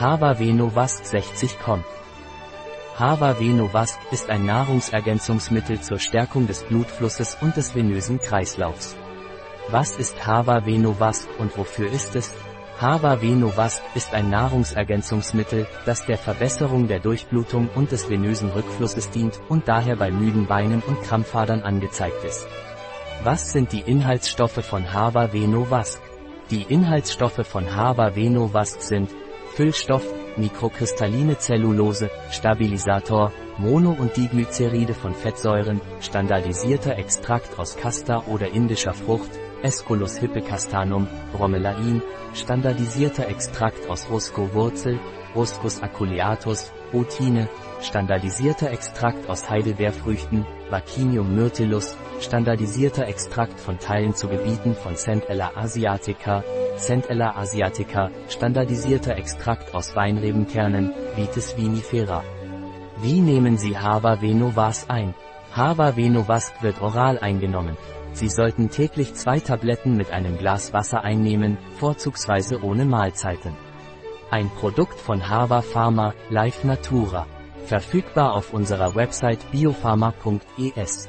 Hava Venovasc 60 kommt. Hava Venovasc ist ein Nahrungsergänzungsmittel zur Stärkung des Blutflusses und des venösen Kreislaufs. Was ist Hava Venovasc und wofür ist es? Hava Venovasc ist ein Nahrungsergänzungsmittel, das der Verbesserung der Durchblutung und des venösen Rückflusses dient und daher bei müden Beinen und Krampfadern angezeigt ist. Was sind die Inhaltsstoffe von Hava Venovasc? Die Inhaltsstoffe von Hava Venovasc sind Füllstoff, mikrokristalline Zellulose, Stabilisator, Mono- und Diglyceride von Fettsäuren, standardisierter Extrakt aus Castor oder indischer Frucht, Aesculus hippecastanum, Bromelain, standardisierter Extrakt aus Rusco-Wurzel, Ruscus aculeatus, Rutine, standardisierter Extrakt aus Heidelbeerfrüchten, Vaccinium myrtillus, standardisierter Extrakt von Teilen zu Gebieten von Centella asiatica, Centella asiatica, standardisierter Extrakt aus Weinrebenkernen, Vitis vinifera. Wie nehmen Sie Hava Venovas ein? Hava Venovas wird oral eingenommen. Sie sollten täglich zwei Tabletten mit einem Glas Wasser einnehmen, vorzugsweise ohne Mahlzeiten. Ein Produkt von Hava Pharma, Life Natura. Verfügbar auf unserer Website biopharma.es.